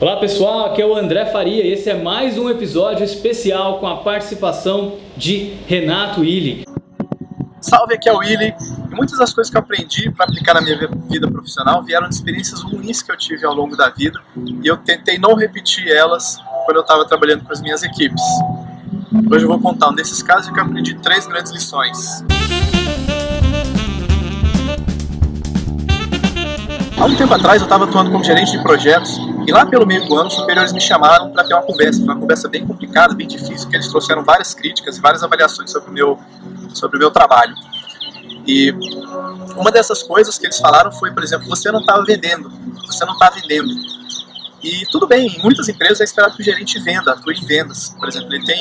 Olá pessoal, aqui é o André Faria e esse é mais um episódio especial com a participação de Renato Willi. Salve, aqui é o Willi. Muitas das coisas que eu aprendi para aplicar na minha vida profissional vieram de experiências ruins que eu tive ao longo da vida e eu tentei não repetir elas quando eu estava trabalhando com as minhas equipes. Hoje eu vou contar um desses casos que eu aprendi três grandes lições. Há um tempo atrás eu estava atuando como gerente de projetos e lá pelo meio do ano, os superiores me chamaram para ter uma conversa, uma conversa bem complicada, bem difícil, que eles trouxeram várias críticas e várias avaliações sobre o meu, sobre o meu trabalho. E uma dessas coisas que eles falaram foi, por exemplo, você não estava vendendo, você não está vendendo. E tudo bem, em muitas empresas é esperado que o gerente venda, atue em vendas. Por exemplo, ele tem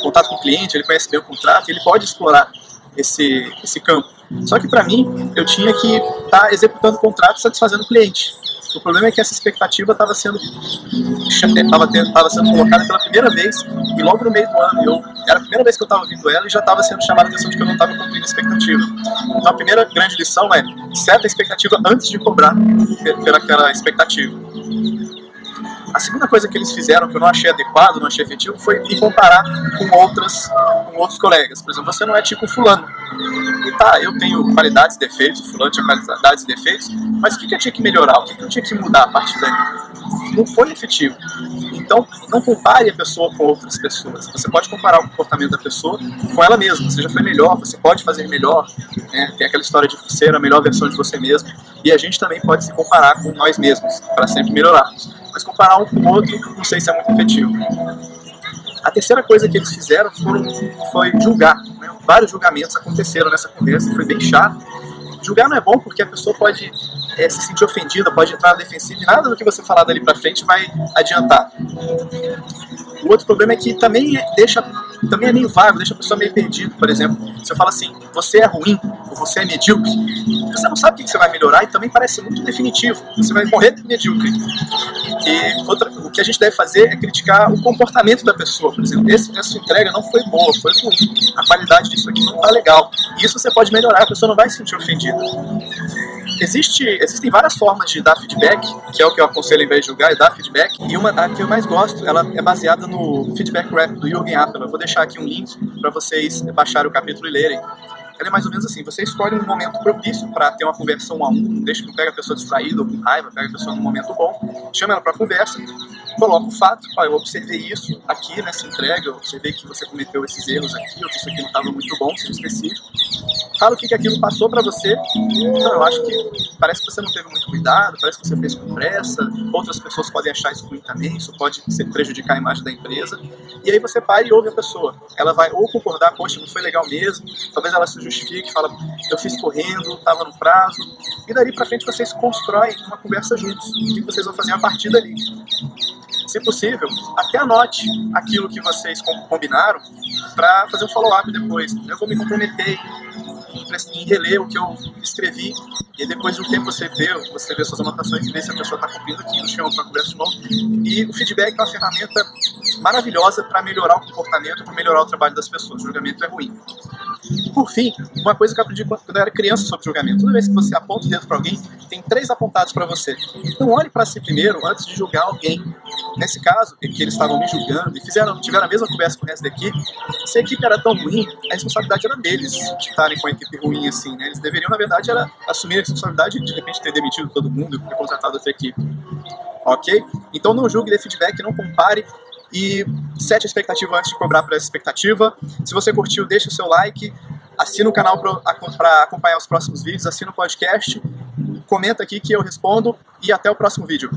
contato com o cliente, ele conhece bem o contrato, ele pode explorar esse, esse campo. Só que para mim, eu tinha que estar tá executando o contrato satisfazendo o cliente. O problema é que essa expectativa estava sendo, sendo colocada pela primeira vez e logo no meio do ano. Eu, era a primeira vez que eu estava ouvindo ela e já estava sendo chamada a atenção de que eu não estava cumprindo a expectativa. Então a primeira grande lição é certa a expectativa antes de cobrar pelaquela expectativa. A segunda coisa que eles fizeram que eu não achei adequado, não achei efetivo, foi me comparar com outras, com outros colegas. Por exemplo, você não é tipo fulano. E tá, eu tenho qualidades e defeitos, o fulano tinha qualidades e defeitos, mas o que, que eu tinha que melhorar? O que, que eu tinha que mudar a partir dali? Não foi efetivo. Então, não compare a pessoa com outras pessoas. Você pode comparar o comportamento da pessoa com ela mesma. Você já foi melhor, você pode fazer melhor. Né? Tem aquela história de ser a melhor versão de você mesmo. E a gente também pode se comparar com nós mesmos, para sempre melhorarmos mas comparar um com o outro não sei se é muito efetivo. A terceira coisa que eles fizeram foram, foi julgar. Vários julgamentos aconteceram nessa conversa, foi bem chato. Julgar não é bom porque a pessoa pode é, se sentir ofendida, pode entrar na defensiva e nada do que você falar dali para frente vai adiantar. O outro problema é que também deixa, também é meio vago, deixa a pessoa meio perdida. Por exemplo, se eu falo assim, você é ruim você é medíocre, você não sabe o que você vai melhorar e também parece muito definitivo. Você vai morrer de medíocre. E outra, o que a gente deve fazer é criticar o comportamento da pessoa. Por exemplo, esse, essa entrega não foi boa, foi ruim. A qualidade disso aqui não está legal. E isso você pode melhorar, a pessoa não vai se sentir ofendida. Existe, existem várias formas de dar feedback, que é o que eu aconselho em vez de julgar, é dar feedback. E uma a que eu mais gosto, ela é baseada no Feedback Rap do Jürgen Appel. Eu vou deixar aqui um link para vocês baixarem o capítulo e lerem. Ela é mais ou menos assim: você escolhe um momento propício para ter uma conversa um a um, deixa, não pega a pessoa distraída ou com raiva, pega a pessoa num momento bom, chama ela para conversa, coloca o fato, ó, eu observei isso aqui nessa entrega, eu observei que você cometeu esses erros aqui, ou que isso aqui não estava muito bom, seja específico fala o que, que aquilo passou para você. Então, eu acho que parece que você não teve muito cuidado, parece que você fez com pressa. Outras pessoas podem achar isso ruim também, isso pode prejudicar a imagem da empresa. E aí você para e ouve a pessoa. Ela vai ou concordar, poxa, não foi legal mesmo. Talvez ela se justifique, fala, eu fiz correndo, estava no prazo. E dali para frente vocês constroem uma conversa juntos. O que vocês vão fazer a partir dali? Se possível, até anote aquilo que vocês combinaram para fazer um follow-up depois. Eu vou me comprometer em reler o que eu escrevi e depois de um tempo você vê, você vê suas anotações e vê se a pessoa está cumprindo aquilo, chama para conversa de novo. E o feedback é uma ferramenta maravilhosa para melhorar o comportamento, para melhorar o trabalho das pessoas. O julgamento é ruim. Por fim, uma coisa que eu aprendi quando eu era criança sobre julgamento: toda vez que você aponta o dedo para alguém, tem três apontados para você. Então olhe para si primeiro antes de julgar alguém. Nesse caso, que eles estavam me julgando e fizeram, tiveram a mesma conversa com o resto da equipe, se a equipe era tão ruim, a responsabilidade era deles de estarem com a equipe ruim assim, né? Eles deveriam, na verdade, era assumir a responsabilidade de de repente ter demitido todo mundo e ter contratado outra equipe. Ok? Então não julgue, dê feedback, não compare e sete a expectativa antes de cobrar por essa expectativa. Se você curtiu, deixe o seu like, assina o canal para acompanhar os próximos vídeos, assina o podcast, comenta aqui que eu respondo e até o próximo vídeo.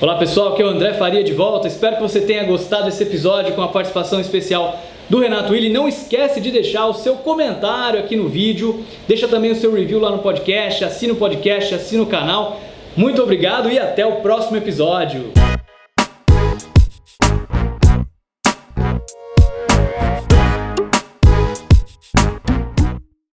Olá pessoal, aqui é o André Faria de volta. Espero que você tenha gostado desse episódio com a participação especial do Renato Willi. Não esquece de deixar o seu comentário aqui no vídeo, deixa também o seu review lá no podcast, assina o podcast, assina o canal. Muito obrigado e até o próximo episódio.